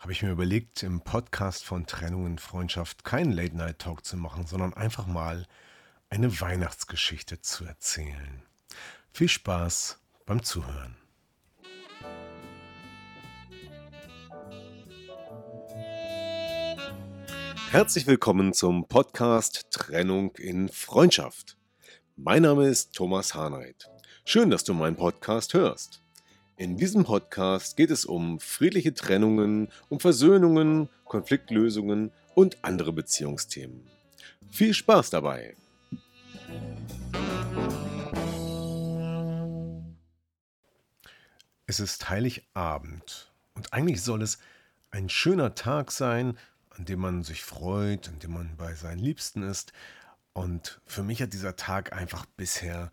habe ich mir überlegt, im Podcast von Trennung und Freundschaft keinen Late-Night-Talk zu machen, sondern einfach mal eine Weihnachtsgeschichte zu erzählen. Viel Spaß beim Zuhören. Herzlich willkommen zum Podcast Trennung in Freundschaft. Mein Name ist Thomas Harnight. Schön, dass du meinen Podcast hörst. In diesem Podcast geht es um friedliche Trennungen, um Versöhnungen, Konfliktlösungen und andere Beziehungsthemen. Viel Spaß dabei! Es ist Heiligabend und eigentlich soll es ein schöner Tag sein, an dem man sich freut, an dem man bei seinen Liebsten ist. Und für mich hat dieser Tag einfach bisher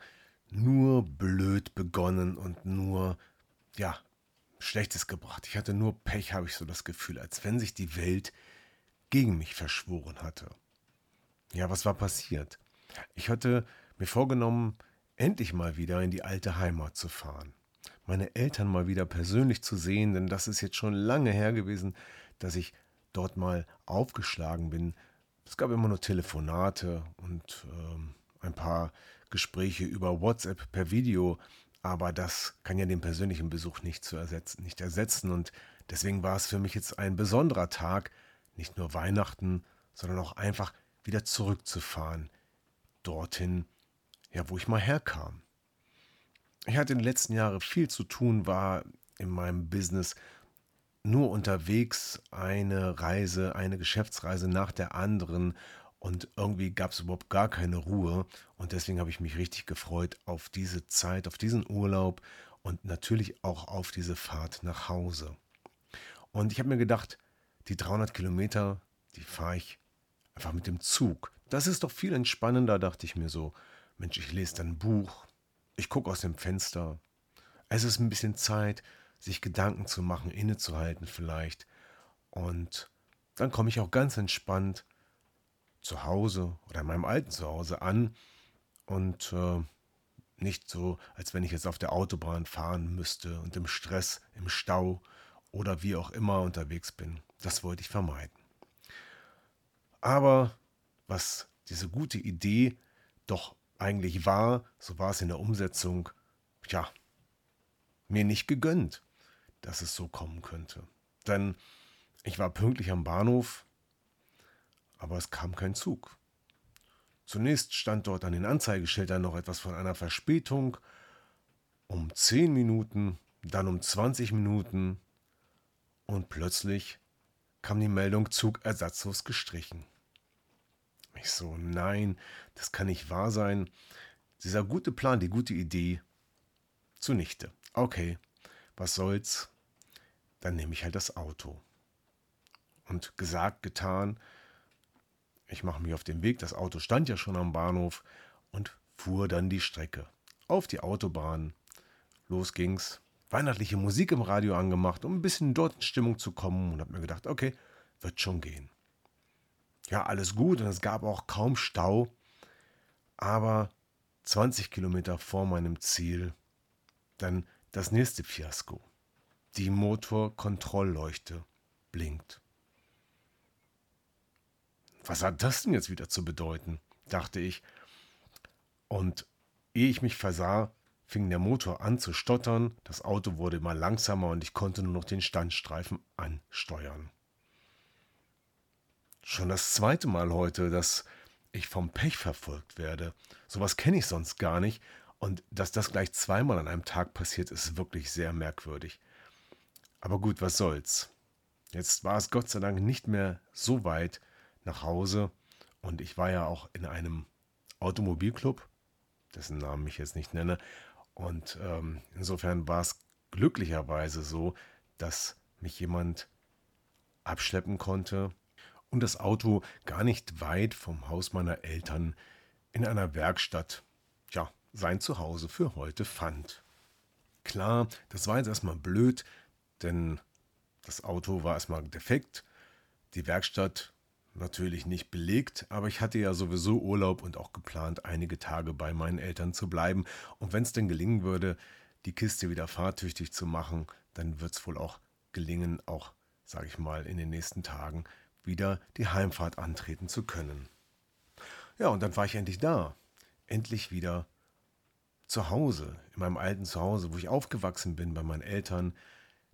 nur blöd begonnen und nur ja, Schlechtes gebracht. Ich hatte nur Pech, habe ich so das Gefühl, als wenn sich die Welt gegen mich verschworen hatte. Ja, was war passiert? Ich hatte mir vorgenommen, endlich mal wieder in die alte Heimat zu fahren. Meine Eltern mal wieder persönlich zu sehen, denn das ist jetzt schon lange her gewesen, dass ich dort mal aufgeschlagen bin. Es gab immer nur Telefonate und ähm, ein paar Gespräche über WhatsApp per Video, aber das kann ja den persönlichen Besuch nicht, zu ersetzen, nicht ersetzen. Und deswegen war es für mich jetzt ein besonderer Tag, nicht nur Weihnachten, sondern auch einfach wieder zurückzufahren. Dorthin, ja, wo ich mal herkam. Ich hatte in den letzten Jahren viel zu tun, war in meinem Business nur unterwegs, eine Reise, eine Geschäftsreise nach der anderen und irgendwie gab es überhaupt gar keine Ruhe. Und deswegen habe ich mich richtig gefreut auf diese Zeit, auf diesen Urlaub und natürlich auch auf diese Fahrt nach Hause. Und ich habe mir gedacht, die 300 Kilometer, die fahre ich einfach mit dem Zug. Das ist doch viel entspannender, dachte ich mir so. Mensch, ich lese dann ein Buch, ich gucke aus dem Fenster. Es ist ein bisschen Zeit, sich Gedanken zu machen, innezuhalten vielleicht. Und dann komme ich auch ganz entspannt zu Hause oder in meinem alten Zuhause an und äh, nicht so, als wenn ich jetzt auf der Autobahn fahren müsste und im Stress, im Stau oder wie auch immer unterwegs bin. Das wollte ich vermeiden. Aber was diese gute Idee doch eigentlich war, so war es in der Umsetzung, ja, mir nicht gegönnt, dass es so kommen könnte. Denn ich war pünktlich am Bahnhof, aber es kam kein Zug. Zunächst stand dort an den Anzeigeschildern noch etwas von einer Verspätung um 10 Minuten, dann um 20 Minuten und plötzlich kam die Meldung Zug ersatzlos gestrichen. Ich so, nein, das kann nicht wahr sein. Dieser gute Plan, die gute Idee, zunichte. Okay, was soll's? Dann nehme ich halt das Auto. Und gesagt, getan, ich mache mich auf den Weg, das Auto stand ja schon am Bahnhof und fuhr dann die Strecke. Auf die Autobahn. Los ging's. Weihnachtliche Musik im Radio angemacht, um ein bisschen dort in Stimmung zu kommen und habe mir gedacht, okay, wird schon gehen. Ja, alles gut und es gab auch kaum Stau, aber 20 Kilometer vor meinem Ziel dann das nächste Fiasko. Die Motorkontrollleuchte blinkt. Was hat das denn jetzt wieder zu bedeuten? dachte ich. Und ehe ich mich versah, fing der Motor an zu stottern, das Auto wurde immer langsamer und ich konnte nur noch den Standstreifen ansteuern. Schon das zweite Mal heute, dass ich vom Pech verfolgt werde. Sowas kenne ich sonst gar nicht. Und dass das gleich zweimal an einem Tag passiert, ist wirklich sehr merkwürdig. Aber gut, was soll's. Jetzt war es Gott sei Dank nicht mehr so weit, nach Hause und ich war ja auch in einem Automobilclub, dessen Namen ich jetzt nicht nenne. Und ähm, insofern war es glücklicherweise so, dass mich jemand abschleppen konnte und das Auto gar nicht weit vom Haus meiner Eltern in einer Werkstatt, ja, sein Zuhause für heute fand. Klar, das war jetzt erstmal blöd, denn das Auto war erstmal defekt, die Werkstatt natürlich nicht belegt, aber ich hatte ja sowieso Urlaub und auch geplant, einige Tage bei meinen Eltern zu bleiben. Und wenn es denn gelingen würde, die Kiste wieder fahrtüchtig zu machen, dann wird es wohl auch gelingen, auch, sage ich mal, in den nächsten Tagen wieder die Heimfahrt antreten zu können. Ja, und dann war ich endlich da. Endlich wieder zu Hause, in meinem alten Zuhause, wo ich aufgewachsen bin bei meinen Eltern.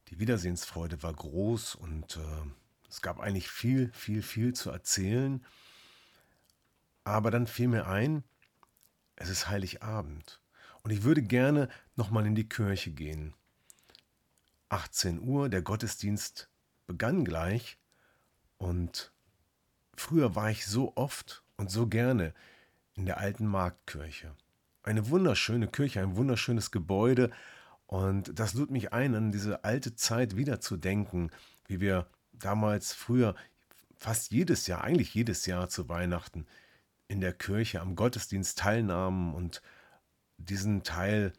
Die Wiedersehensfreude war groß und äh, es gab eigentlich viel, viel, viel zu erzählen. Aber dann fiel mir ein, es ist Heiligabend und ich würde gerne nochmal in die Kirche gehen. 18 Uhr, der Gottesdienst begann gleich und früher war ich so oft und so gerne in der alten Marktkirche. Eine wunderschöne Kirche, ein wunderschönes Gebäude und das lud mich ein, an diese alte Zeit wiederzudenken, wie wir damals früher fast jedes Jahr, eigentlich jedes Jahr zu Weihnachten in der Kirche am Gottesdienst teilnahmen und diesen Teil,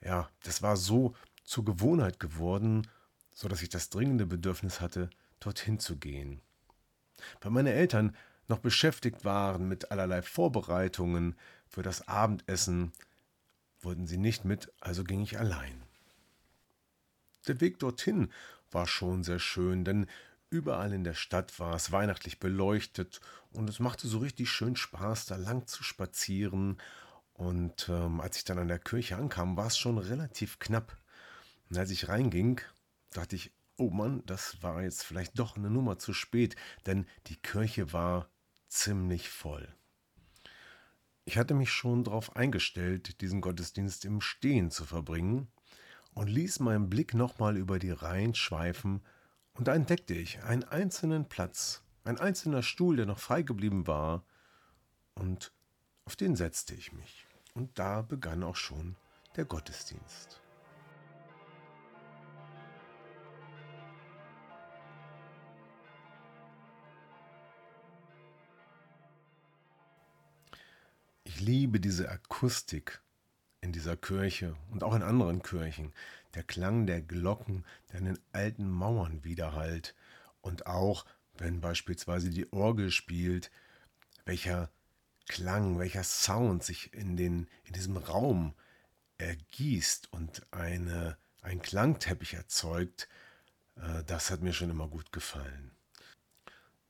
ja, das war so zur Gewohnheit geworden, so dass ich das dringende Bedürfnis hatte, dorthin zu gehen. Weil meine Eltern noch beschäftigt waren mit allerlei Vorbereitungen für das Abendessen, wollten sie nicht mit, also ging ich allein. Der Weg dorthin war schon sehr schön, denn überall in der Stadt war es weihnachtlich beleuchtet und es machte so richtig schön Spaß, da lang zu spazieren. Und ähm, als ich dann an der Kirche ankam, war es schon relativ knapp. Und als ich reinging, dachte ich, oh Mann, das war jetzt vielleicht doch eine Nummer zu spät, denn die Kirche war ziemlich voll. Ich hatte mich schon darauf eingestellt, diesen Gottesdienst im Stehen zu verbringen und ließ meinen Blick nochmal über die Reihen schweifen, und da entdeckte ich einen einzelnen Platz, ein einzelner Stuhl, der noch frei geblieben war, und auf den setzte ich mich. Und da begann auch schon der Gottesdienst. Ich liebe diese Akustik in dieser Kirche und auch in anderen Kirchen. Der Klang der Glocken, der in den alten Mauern widerhallt. Und auch, wenn beispielsweise die Orgel spielt, welcher Klang, welcher Sound sich in, den, in diesem Raum ergießt und eine, ein Klangteppich erzeugt, äh, das hat mir schon immer gut gefallen.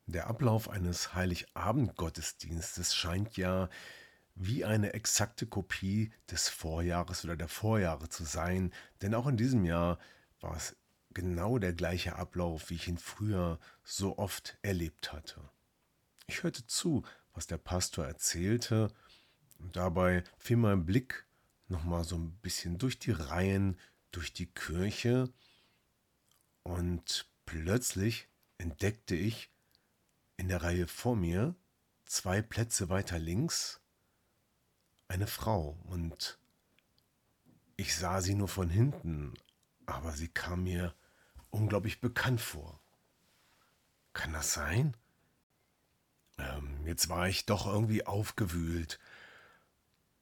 Der Ablauf eines Heiligabend-Gottesdienstes scheint ja wie eine exakte Kopie des Vorjahres oder der Vorjahre zu sein, denn auch in diesem Jahr war es genau der gleiche Ablauf, wie ich ihn früher so oft erlebt hatte. Ich hörte zu, was der Pastor erzählte, und dabei fiel mein Blick nochmal so ein bisschen durch die Reihen, durch die Kirche, und plötzlich entdeckte ich in der Reihe vor mir, zwei Plätze weiter links, eine Frau und ich sah sie nur von hinten, aber sie kam mir unglaublich bekannt vor. Kann das sein? Ähm, jetzt war ich doch irgendwie aufgewühlt.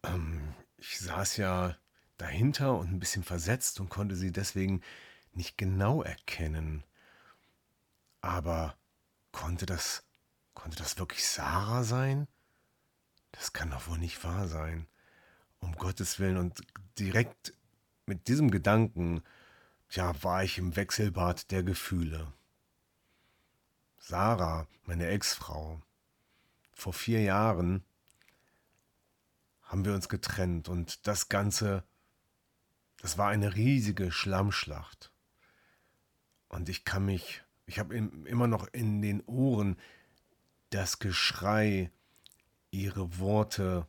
Ähm, ich saß ja dahinter und ein bisschen versetzt und konnte sie deswegen nicht genau erkennen. Aber konnte das, konnte das wirklich Sarah sein? Das kann doch wohl nicht wahr sein. Um Gottes Willen. Und direkt mit diesem Gedanken, ja, war ich im Wechselbad der Gefühle. Sarah, meine Ex-Frau, vor vier Jahren haben wir uns getrennt und das Ganze, das war eine riesige Schlammschlacht. Und ich kann mich, ich habe immer noch in den Ohren das Geschrei ihre Worte,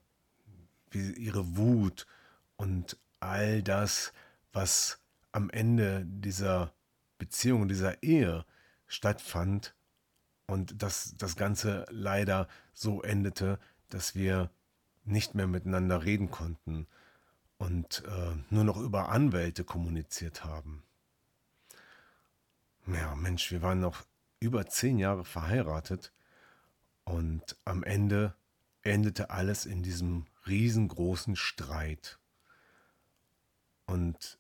ihre Wut und all das, was am Ende dieser Beziehung, dieser Ehe stattfand und dass das Ganze leider so endete, dass wir nicht mehr miteinander reden konnten und äh, nur noch über Anwälte kommuniziert haben. Ja, Mensch, wir waren noch über zehn Jahre verheiratet Und am Ende endete alles in diesem riesengroßen Streit. Und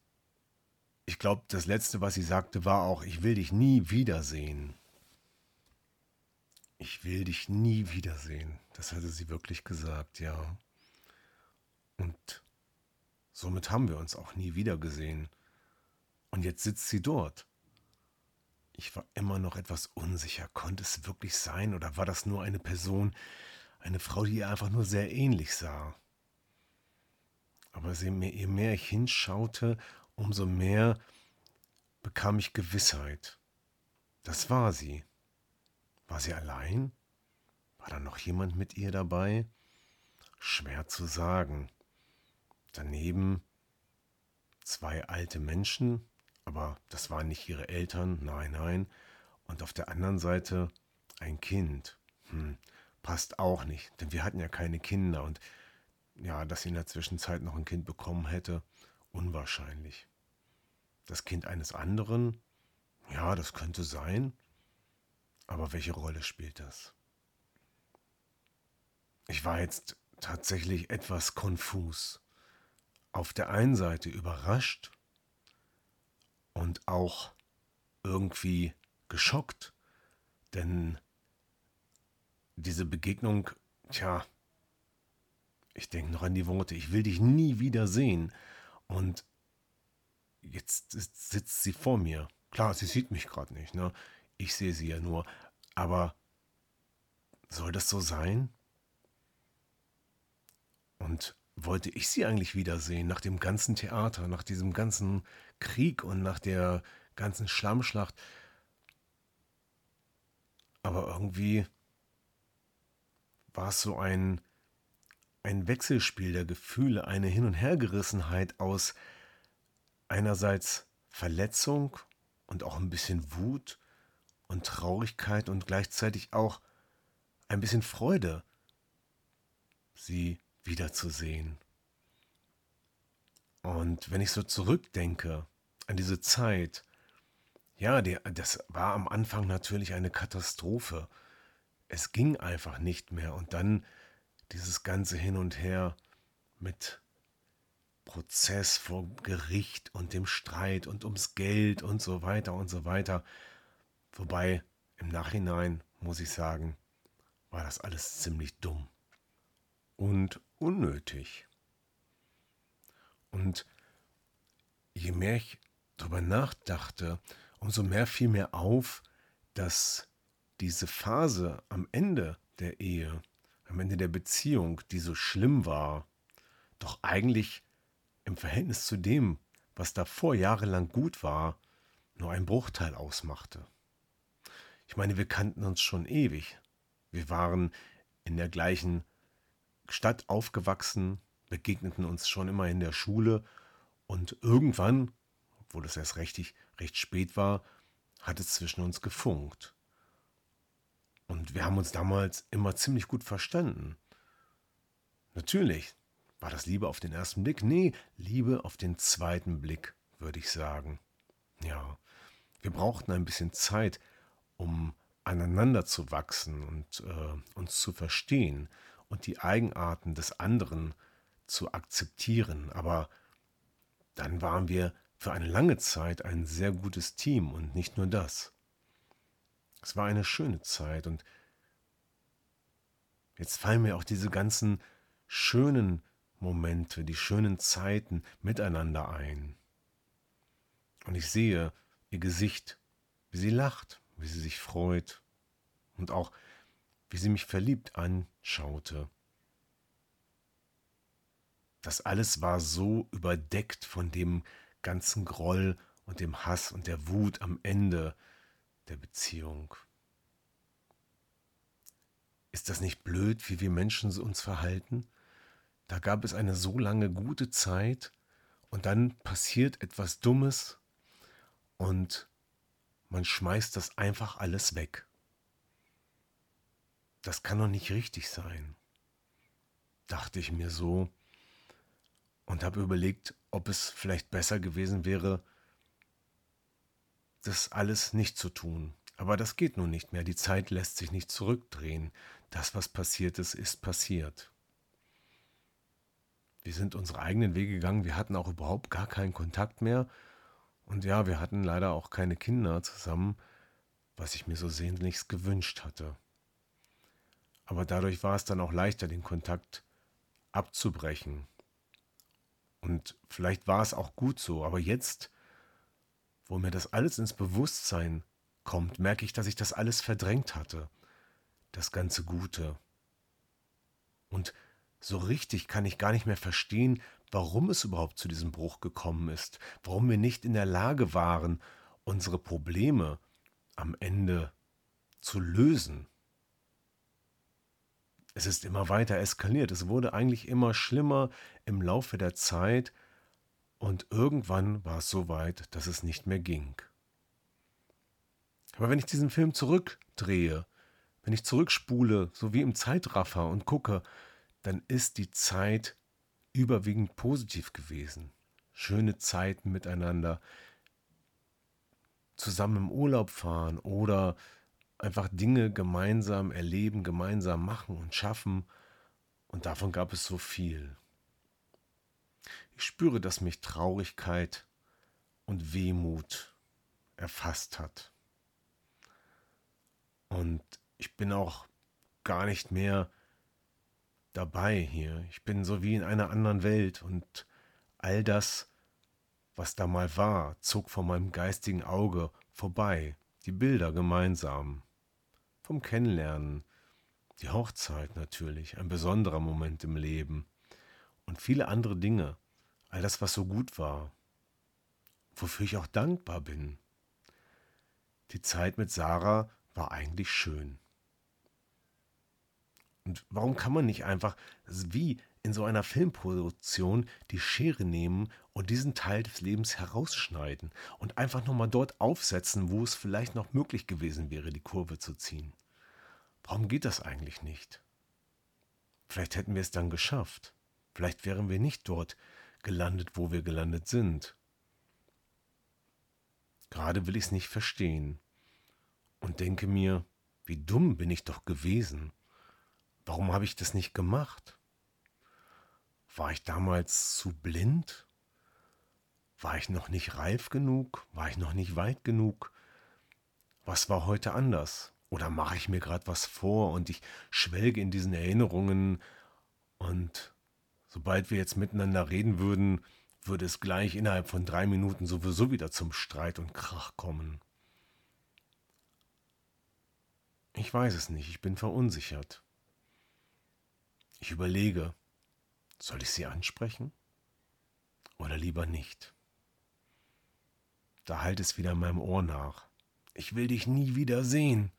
ich glaube, das Letzte, was sie sagte, war auch, ich will dich nie wiedersehen. Ich will dich nie wiedersehen. Das hatte sie wirklich gesagt, ja. Und somit haben wir uns auch nie wiedergesehen. Und jetzt sitzt sie dort. Ich war immer noch etwas unsicher. Konnte es wirklich sein oder war das nur eine Person, eine Frau, die ihr einfach nur sehr ähnlich sah? Aber je mehr ich hinschaute, umso mehr bekam ich Gewissheit. Das war sie. War sie allein? War da noch jemand mit ihr dabei? Schwer zu sagen. Daneben zwei alte Menschen, aber das waren nicht ihre Eltern, nein, nein. Und auf der anderen Seite ein Kind. Hm, passt auch nicht, denn wir hatten ja keine Kinder und ja, dass sie in der Zwischenzeit noch ein Kind bekommen hätte, unwahrscheinlich. Das Kind eines anderen, ja, das könnte sein, aber welche Rolle spielt das? Ich war jetzt tatsächlich etwas konfus. Auf der einen Seite überrascht und auch irgendwie geschockt, denn diese Begegnung, tja, ich denke noch an die Worte, ich will dich nie wieder sehen. Und jetzt sitzt sie vor mir. Klar, sie sieht mich gerade nicht, ne? Ich sehe sie ja nur. Aber soll das so sein? Und wollte ich sie eigentlich wiedersehen nach dem ganzen Theater, nach diesem ganzen Krieg und nach der ganzen Schlammschlacht? Aber irgendwie war es so ein, ein Wechselspiel der Gefühle, eine Hin- und Hergerissenheit aus einerseits Verletzung und auch ein bisschen Wut und Traurigkeit und gleichzeitig auch ein bisschen Freude, sie wiederzusehen. Und wenn ich so zurückdenke an diese Zeit, ja, die, das war am Anfang natürlich eine Katastrophe. Es ging einfach nicht mehr. Und dann dieses ganze Hin und Her mit Prozess vor Gericht und dem Streit und ums Geld und so weiter und so weiter. Wobei im Nachhinein, muss ich sagen, war das alles ziemlich dumm und unnötig. Und je mehr ich darüber nachdachte, umso mehr fiel mir auf, dass diese Phase am Ende der Ehe, am Ende der Beziehung, die so schlimm war, doch eigentlich im Verhältnis zu dem, was davor jahrelang gut war, nur ein Bruchteil ausmachte. Ich meine, wir kannten uns schon ewig. Wir waren in der gleichen Stadt aufgewachsen, begegneten uns schon immer in der Schule und irgendwann, obwohl es erst richtig, recht spät war, hat es zwischen uns gefunkt. Und wir haben uns damals immer ziemlich gut verstanden. Natürlich, war das Liebe auf den ersten Blick? Nee, Liebe auf den zweiten Blick, würde ich sagen. Ja, wir brauchten ein bisschen Zeit, um aneinander zu wachsen und äh, uns zu verstehen und die Eigenarten des anderen zu akzeptieren. Aber dann waren wir für eine lange Zeit ein sehr gutes Team und nicht nur das. Es war eine schöne Zeit und jetzt fallen mir auch diese ganzen schönen Momente, die schönen Zeiten miteinander ein. Und ich sehe ihr Gesicht, wie sie lacht, wie sie sich freut und auch wie sie mich verliebt anschaute. Das alles war so überdeckt von dem ganzen Groll und dem Hass und der Wut am Ende der Beziehung. Ist das nicht blöd, wie wir Menschen uns verhalten? Da gab es eine so lange gute Zeit und dann passiert etwas Dummes und man schmeißt das einfach alles weg. Das kann doch nicht richtig sein, dachte ich mir so und habe überlegt, ob es vielleicht besser gewesen wäre, das alles nicht zu tun. Aber das geht nun nicht mehr. Die Zeit lässt sich nicht zurückdrehen. das, was passiert ist, ist passiert. Wir sind unsere eigenen Wege gegangen, wir hatten auch überhaupt gar keinen Kontakt mehr. Und ja, wir hatten leider auch keine Kinder zusammen, was ich mir so sehnlichst gewünscht hatte. Aber dadurch war es dann auch leichter, den Kontakt abzubrechen. Und vielleicht war es auch gut so, aber jetzt, wo mir das alles ins Bewusstsein kommt, merke ich, dass ich das alles verdrängt hatte. Das ganze Gute. Und so richtig kann ich gar nicht mehr verstehen, warum es überhaupt zu diesem Bruch gekommen ist, warum wir nicht in der Lage waren, unsere Probleme am Ende zu lösen. Es ist immer weiter eskaliert, es wurde eigentlich immer schlimmer im Laufe der Zeit und irgendwann war es so weit, dass es nicht mehr ging. Aber wenn ich diesen Film zurückdrehe, wenn ich zurückspule, so wie im Zeitraffer und gucke, dann ist die Zeit überwiegend positiv gewesen. Schöne Zeiten miteinander, zusammen im Urlaub fahren oder einfach Dinge gemeinsam erleben, gemeinsam machen und schaffen. Und davon gab es so viel. Ich spüre, dass mich Traurigkeit und Wehmut erfasst hat. Und ich bin auch gar nicht mehr dabei hier. Ich bin so wie in einer anderen Welt und all das, was da mal war, zog vor meinem geistigen Auge vorbei. Die Bilder gemeinsam. Vom Kennenlernen. Die Hochzeit natürlich, ein besonderer Moment im Leben. Und viele andere Dinge. All das, was so gut war. Wofür ich auch dankbar bin. Die Zeit mit Sarah war eigentlich schön. Und warum kann man nicht einfach, wie in so einer Filmproduktion, die Schere nehmen und diesen Teil des Lebens herausschneiden und einfach nochmal dort aufsetzen, wo es vielleicht noch möglich gewesen wäre, die Kurve zu ziehen? Warum geht das eigentlich nicht? Vielleicht hätten wir es dann geschafft. Vielleicht wären wir nicht dort gelandet, wo wir gelandet sind. Gerade will ich es nicht verstehen und denke mir, wie dumm bin ich doch gewesen. Warum habe ich das nicht gemacht? War ich damals zu blind? War ich noch nicht reif genug? War ich noch nicht weit genug? Was war heute anders? Oder mache ich mir gerade was vor und ich schwelge in diesen Erinnerungen und sobald wir jetzt miteinander reden würden, würde es gleich innerhalb von drei Minuten sowieso wieder zum Streit und Krach kommen. Ich weiß es nicht, ich bin verunsichert. Ich überlege, soll ich sie ansprechen oder lieber nicht? Da halt es wieder in meinem Ohr nach. Ich will dich nie wieder sehen.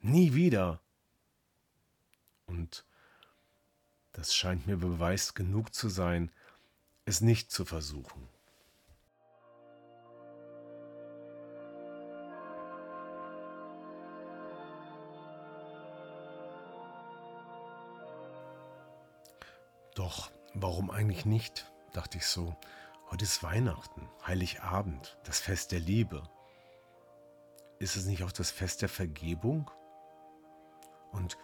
Nie wieder. Und das scheint mir Beweis genug zu sein, es nicht zu versuchen. Doch, warum eigentlich nicht? dachte ich so. Heute ist Weihnachten, Heiligabend, das Fest der Liebe. Ist es nicht auch das Fest der Vergebung? Und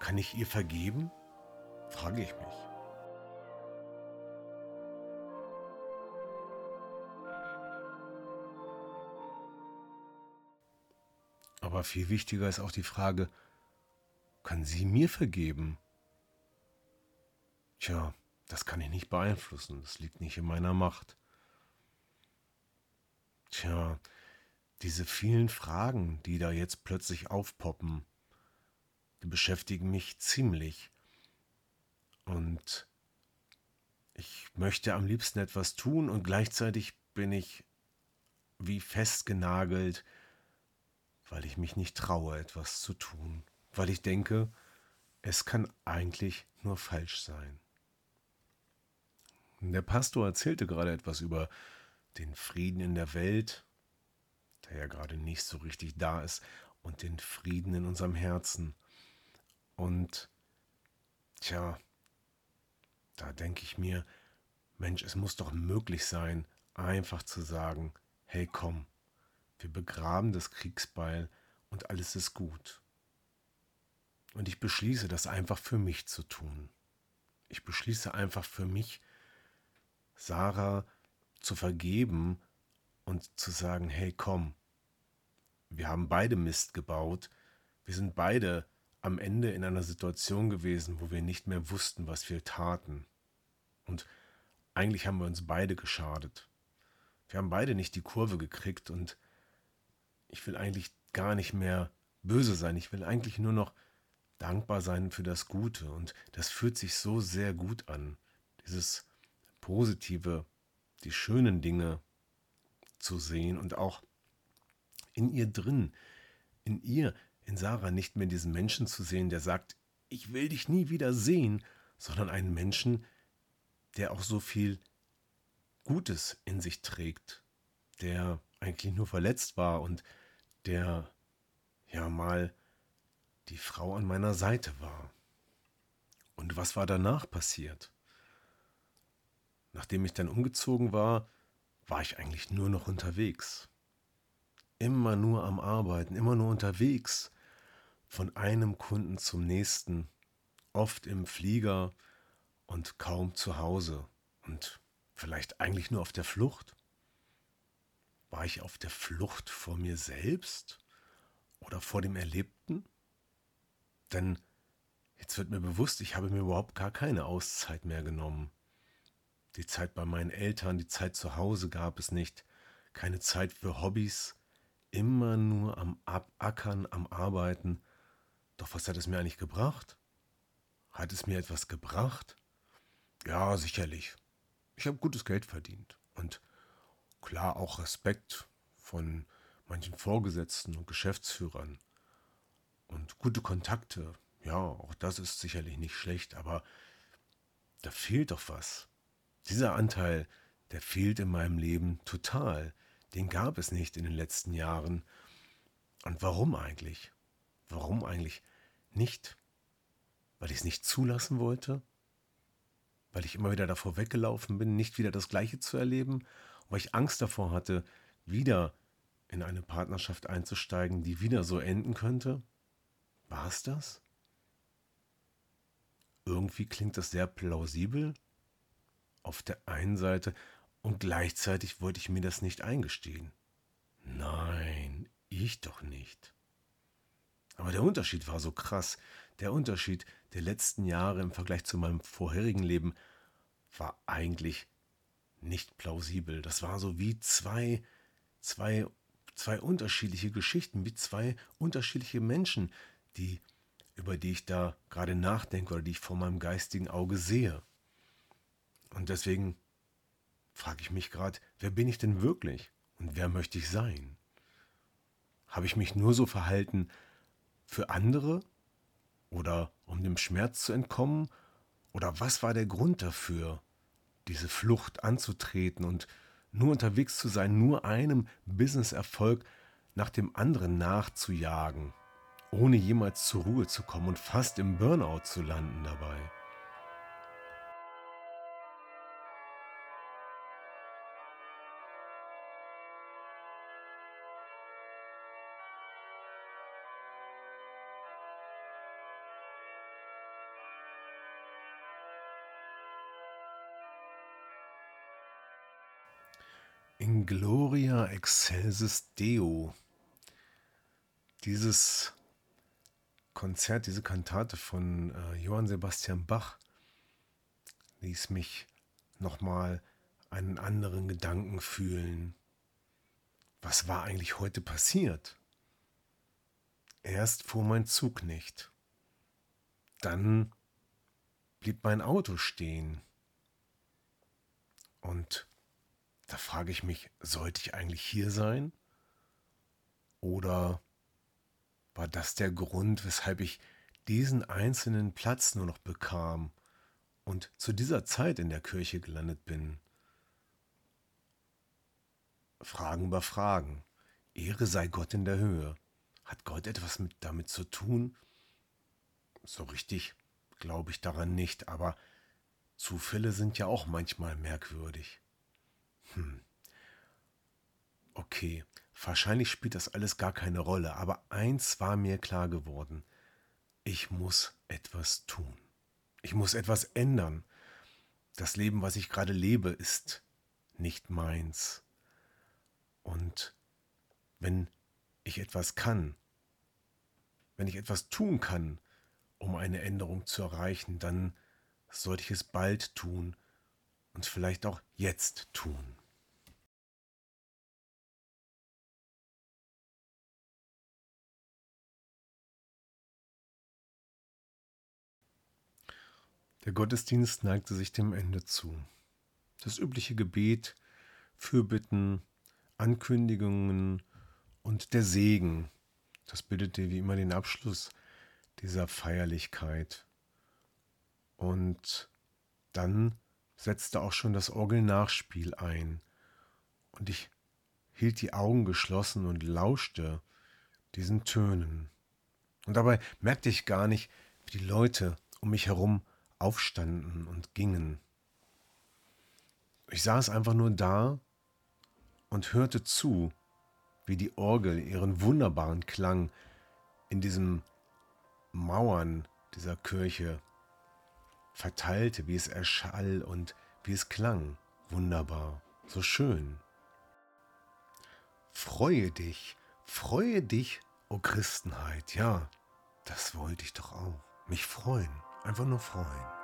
kann ich ihr vergeben? Frage ich mich. Aber viel wichtiger ist auch die Frage, kann sie mir vergeben? Tja, das kann ich nicht beeinflussen, das liegt nicht in meiner Macht. Tja, diese vielen Fragen, die da jetzt plötzlich aufpoppen, die beschäftigen mich ziemlich. Und ich möchte am liebsten etwas tun und gleichzeitig bin ich wie festgenagelt, weil ich mich nicht traue, etwas zu tun, weil ich denke, es kann eigentlich nur falsch sein. Der Pastor erzählte gerade etwas über den Frieden in der Welt, der ja gerade nicht so richtig da ist, und den Frieden in unserem Herzen. Und tja, da denke ich mir, Mensch, es muss doch möglich sein, einfach zu sagen, hey komm, wir begraben das Kriegsbeil und alles ist gut. Und ich beschließe, das einfach für mich zu tun. Ich beschließe einfach für mich, Sarah zu vergeben und zu sagen, hey komm, wir haben beide Mist gebaut, wir sind beide am Ende in einer Situation gewesen, wo wir nicht mehr wussten, was wir taten. Und eigentlich haben wir uns beide geschadet. Wir haben beide nicht die Kurve gekriegt und ich will eigentlich gar nicht mehr böse sein. Ich will eigentlich nur noch dankbar sein für das Gute. Und das fühlt sich so sehr gut an. Dieses Positive, die schönen Dinge zu sehen und auch in ihr drin, in ihr, in Sarah nicht mehr diesen Menschen zu sehen, der sagt, ich will dich nie wieder sehen, sondern einen Menschen, der auch so viel Gutes in sich trägt, der eigentlich nur verletzt war und der ja mal die Frau an meiner Seite war. Und was war danach passiert? Nachdem ich dann umgezogen war, war ich eigentlich nur noch unterwegs. Immer nur am Arbeiten, immer nur unterwegs. Von einem Kunden zum nächsten, oft im Flieger und kaum zu Hause und vielleicht eigentlich nur auf der Flucht. War ich auf der Flucht vor mir selbst oder vor dem Erlebten? Denn jetzt wird mir bewusst, ich habe mir überhaupt gar keine Auszeit mehr genommen. Die Zeit bei meinen Eltern, die Zeit zu Hause gab es nicht, keine Zeit für Hobbys, immer nur am Ackern, am Arbeiten. Doch was hat es mir eigentlich gebracht? Hat es mir etwas gebracht? Ja, sicherlich. Ich habe gutes Geld verdient und klar auch Respekt von manchen Vorgesetzten und Geschäftsführern und gute Kontakte. Ja, auch das ist sicherlich nicht schlecht, aber da fehlt doch was. Dieser Anteil, der fehlt in meinem Leben total. Den gab es nicht in den letzten Jahren. Und warum eigentlich? Warum eigentlich nicht? Weil ich es nicht zulassen wollte? Weil ich immer wieder davor weggelaufen bin, nicht wieder das Gleiche zu erleben? weil ich Angst davor hatte, wieder in eine Partnerschaft einzusteigen, die wieder so enden könnte? War es das? Irgendwie klingt das sehr plausibel auf der einen Seite und gleichzeitig wollte ich mir das nicht eingestehen. Nein, ich doch nicht. Aber der Unterschied war so krass. Der Unterschied der letzten Jahre im Vergleich zu meinem vorherigen Leben war eigentlich nicht plausibel. Das war so wie zwei, zwei, zwei unterschiedliche Geschichten, wie zwei unterschiedliche Menschen, die, über die ich da gerade nachdenke oder die ich vor meinem geistigen Auge sehe. Und deswegen frage ich mich gerade, wer bin ich denn wirklich und wer möchte ich sein? Habe ich mich nur so verhalten für andere oder um dem Schmerz zu entkommen? Oder was war der Grund dafür, diese Flucht anzutreten und nur unterwegs zu sein, nur einem Businesserfolg nach dem anderen nachzujagen, ohne jemals zur Ruhe zu kommen und fast im Burnout zu landen dabei. Gloria excelsis Deo. Dieses Konzert, diese Kantate von äh, Johann Sebastian Bach ließ mich nochmal einen anderen Gedanken fühlen. Was war eigentlich heute passiert? Erst fuhr mein Zug nicht. Dann blieb mein Auto stehen. Und da frage ich mich, sollte ich eigentlich hier sein? Oder war das der Grund, weshalb ich diesen einzelnen Platz nur noch bekam und zu dieser Zeit in der Kirche gelandet bin? Fragen über Fragen. Ehre sei Gott in der Höhe. Hat Gott etwas mit damit zu tun? So richtig glaube ich daran nicht, aber Zufälle sind ja auch manchmal merkwürdig. Hm. Okay, wahrscheinlich spielt das alles gar keine Rolle, aber eins war mir klar geworden. ich muss etwas tun. Ich muss etwas ändern. Das Leben, was ich gerade lebe, ist nicht meins. Und wenn ich etwas kann, wenn ich etwas tun kann, um eine Änderung zu erreichen, dann sollte ich es bald tun und vielleicht auch jetzt tun. Der Gottesdienst neigte sich dem Ende zu. Das übliche Gebet, Fürbitten, Ankündigungen und der Segen, das bildete wie immer den Abschluss dieser Feierlichkeit. Und dann setzte auch schon das Orgelnachspiel ein. Und ich hielt die Augen geschlossen und lauschte diesen Tönen. Und dabei merkte ich gar nicht, wie die Leute um mich herum aufstanden und gingen. Ich saß einfach nur da und hörte zu, wie die Orgel ihren wunderbaren Klang in diesen Mauern dieser Kirche verteilte, wie es erschall und wie es klang. Wunderbar, so schön. Freue dich, freue dich, o oh Christenheit, ja, das wollte ich doch auch. Mich freuen, einfach nur freuen.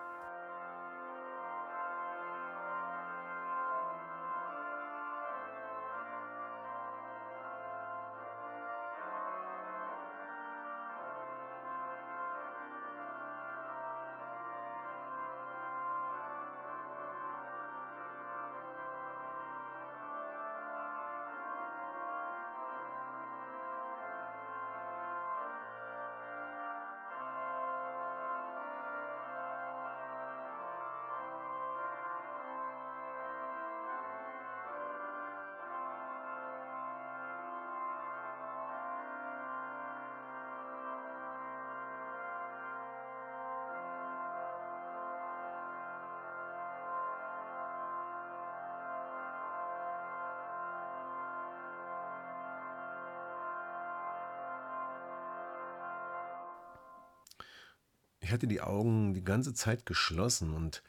Ich hatte die Augen die ganze Zeit geschlossen und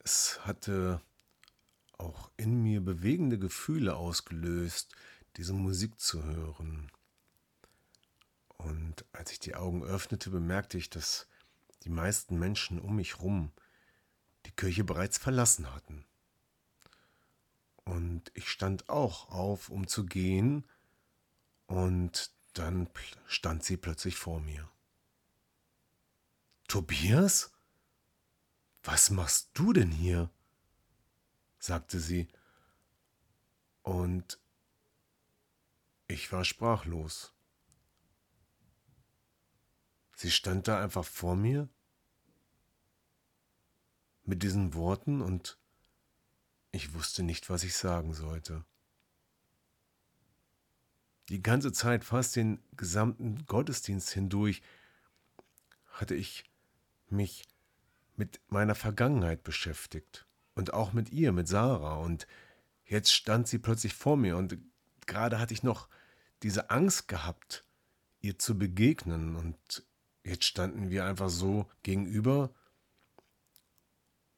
es hatte auch in mir bewegende Gefühle ausgelöst, diese Musik zu hören. Und als ich die Augen öffnete, bemerkte ich, dass die meisten Menschen um mich rum die Kirche bereits verlassen hatten. Und ich stand auch auf, um zu gehen, und dann stand sie plötzlich vor mir. Tobias? Was machst du denn hier? sagte sie. Und ich war sprachlos. Sie stand da einfach vor mir mit diesen Worten und ich wusste nicht, was ich sagen sollte. Die ganze Zeit, fast den gesamten Gottesdienst hindurch, hatte ich mich mit meiner Vergangenheit beschäftigt und auch mit ihr, mit Sarah. Und jetzt stand sie plötzlich vor mir und gerade hatte ich noch diese Angst gehabt, ihr zu begegnen. Und jetzt standen wir einfach so gegenüber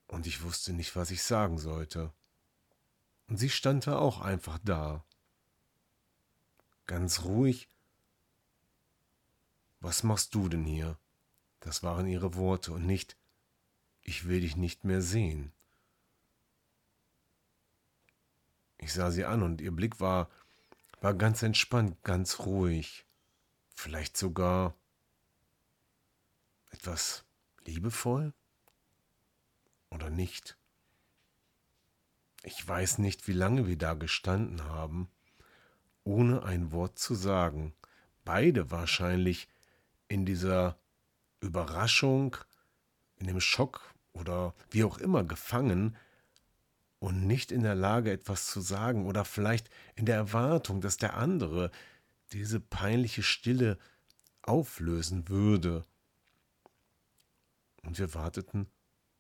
und ich wusste nicht, was ich sagen sollte. Und sie stand da auch einfach da, ganz ruhig. Was machst du denn hier? Das waren ihre Worte und nicht, ich will dich nicht mehr sehen. Ich sah sie an und ihr Blick war, war ganz entspannt, ganz ruhig, vielleicht sogar etwas liebevoll oder nicht. Ich weiß nicht, wie lange wir da gestanden haben, ohne ein Wort zu sagen, beide wahrscheinlich in dieser Überraschung, in dem Schock oder wie auch immer gefangen und nicht in der Lage, etwas zu sagen oder vielleicht in der Erwartung, dass der andere diese peinliche Stille auflösen würde. Und wir warteten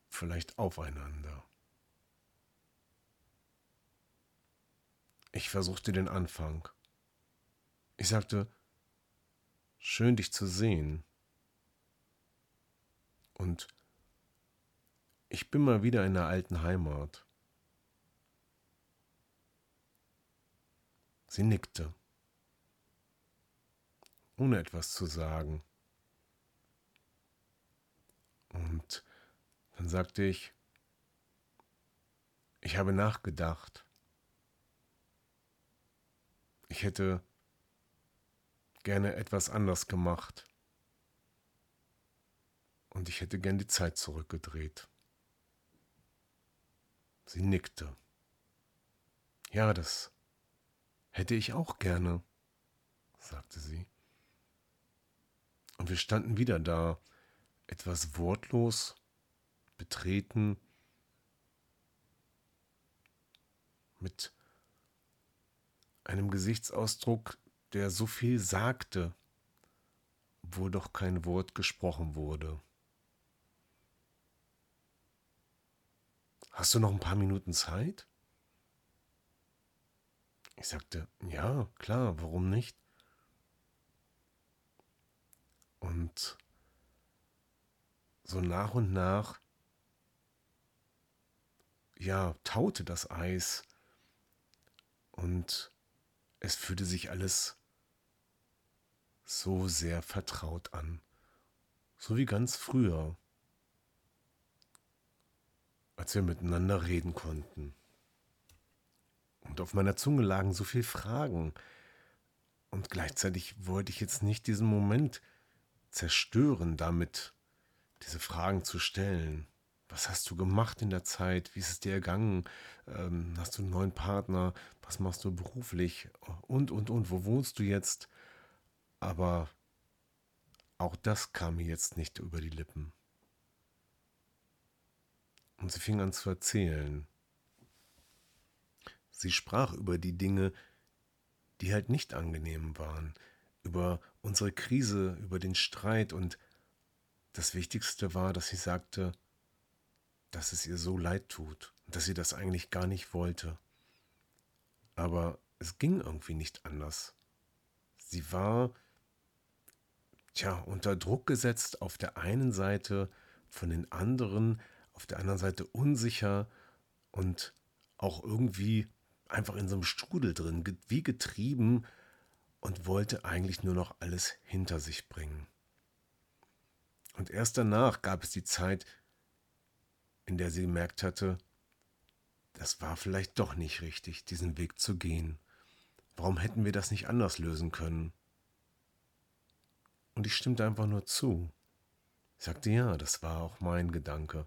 vielleicht aufeinander. Ich versuchte den Anfang. Ich sagte, schön dich zu sehen. Und ich bin mal wieder in der alten Heimat. Sie nickte, ohne etwas zu sagen. Und dann sagte ich, ich habe nachgedacht. Ich hätte gerne etwas anders gemacht. Und ich hätte gern die Zeit zurückgedreht. Sie nickte. Ja, das hätte ich auch gerne, sagte sie. Und wir standen wieder da, etwas wortlos, betreten, mit einem Gesichtsausdruck, der so viel sagte, obwohl doch kein Wort gesprochen wurde. Hast du noch ein paar Minuten Zeit? Ich sagte, ja, klar, warum nicht? Und so nach und nach, ja, taute das Eis und es fühlte sich alles so sehr vertraut an, so wie ganz früher, als wir miteinander reden konnten. Und auf meiner Zunge lagen so viele Fragen, und gleichzeitig wollte ich jetzt nicht diesen Moment zerstören, damit diese Fragen zu stellen. Was hast du gemacht in der Zeit? Wie ist es dir ergangen? Ähm, hast du einen neuen Partner? Was machst du beruflich? Und, und, und. Wo wohnst du jetzt? Aber auch das kam mir jetzt nicht über die Lippen. Und sie fing an zu erzählen. Sie sprach über die Dinge, die halt nicht angenehm waren, über unsere Krise, über den Streit und das Wichtigste war, dass sie sagte, dass es ihr so leid tut und dass sie das eigentlich gar nicht wollte. Aber es ging irgendwie nicht anders. Sie war, tja, unter Druck gesetzt auf der einen Seite von den anderen, auf der anderen Seite unsicher und auch irgendwie einfach in so einem Strudel drin, wie getrieben und wollte eigentlich nur noch alles hinter sich bringen. Und erst danach gab es die Zeit, in der sie gemerkt hatte, das war vielleicht doch nicht richtig, diesen Weg zu gehen. Warum hätten wir das nicht anders lösen können? Und ich stimmte einfach nur zu. Ich sagte, ja, das war auch mein Gedanke.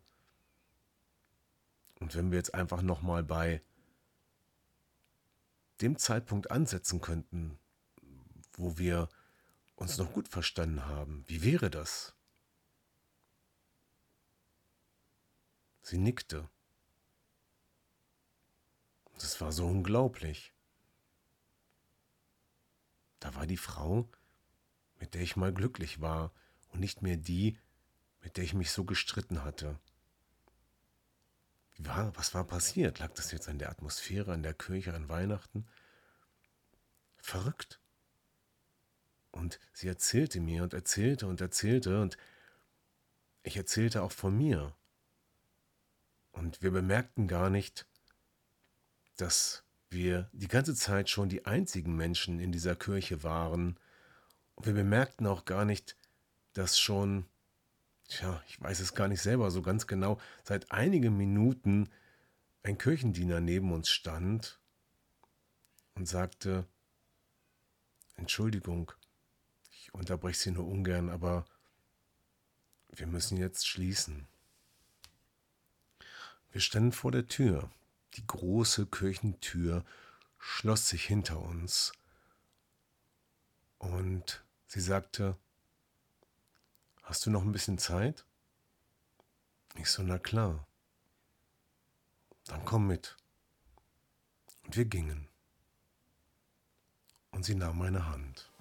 Und wenn wir jetzt einfach nochmal bei dem Zeitpunkt ansetzen könnten, wo wir uns noch gut verstanden haben, wie wäre das? Sie nickte. Das war so unglaublich. Da war die Frau, mit der ich mal glücklich war, und nicht mehr die, mit der ich mich so gestritten hatte. War, was war passiert? Lag das jetzt an der Atmosphäre, an der Kirche, an Weihnachten? Verrückt. Und sie erzählte mir und erzählte und erzählte und ich erzählte auch von mir. Und wir bemerkten gar nicht, dass wir die ganze Zeit schon die einzigen Menschen in dieser Kirche waren. Und wir bemerkten auch gar nicht, dass schon, tja, ich weiß es gar nicht selber so ganz genau, seit einigen Minuten ein Kirchendiener neben uns stand und sagte, Entschuldigung, ich unterbreche Sie nur ungern, aber wir müssen jetzt schließen. Wir standen vor der Tür. Die große Kirchentür schloss sich hinter uns. Und sie sagte, Hast du noch ein bisschen Zeit? Ich so, na klar. Dann komm mit. Und wir gingen. Und sie nahm meine Hand.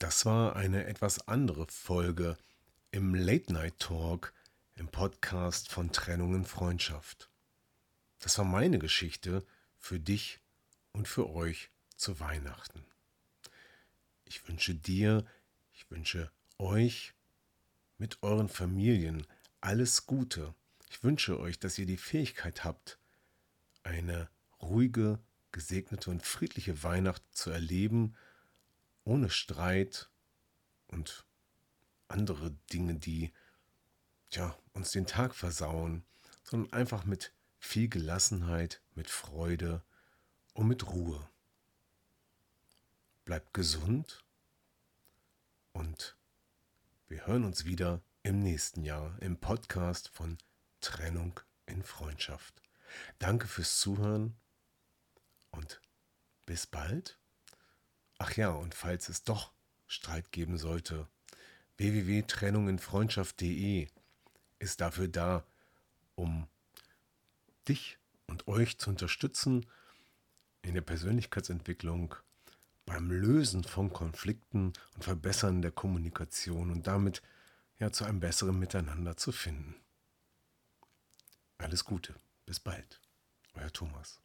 Das war eine etwas andere Folge im Late Night Talk im Podcast von Trennung in Freundschaft. Das war meine Geschichte für dich und für euch zu Weihnachten. Ich wünsche dir, ich wünsche euch mit euren Familien alles Gute. Ich wünsche euch, dass ihr die Fähigkeit habt, eine ruhige, gesegnete und friedliche Weihnacht zu erleben, ohne Streit und andere Dinge, die tja, uns den Tag versauen, sondern einfach mit viel Gelassenheit, mit Freude und mit Ruhe. Bleibt gesund und wir hören uns wieder im nächsten Jahr im Podcast von Trennung in Freundschaft. Danke fürs Zuhören und bis bald. Ach ja, und falls es doch Streit geben sollte, www.trennunginfreundschaft.de ist dafür da, um dich und euch zu unterstützen in der Persönlichkeitsentwicklung, beim Lösen von Konflikten und Verbessern der Kommunikation und damit ja zu einem besseren Miteinander zu finden. Alles Gute, bis bald, euer Thomas.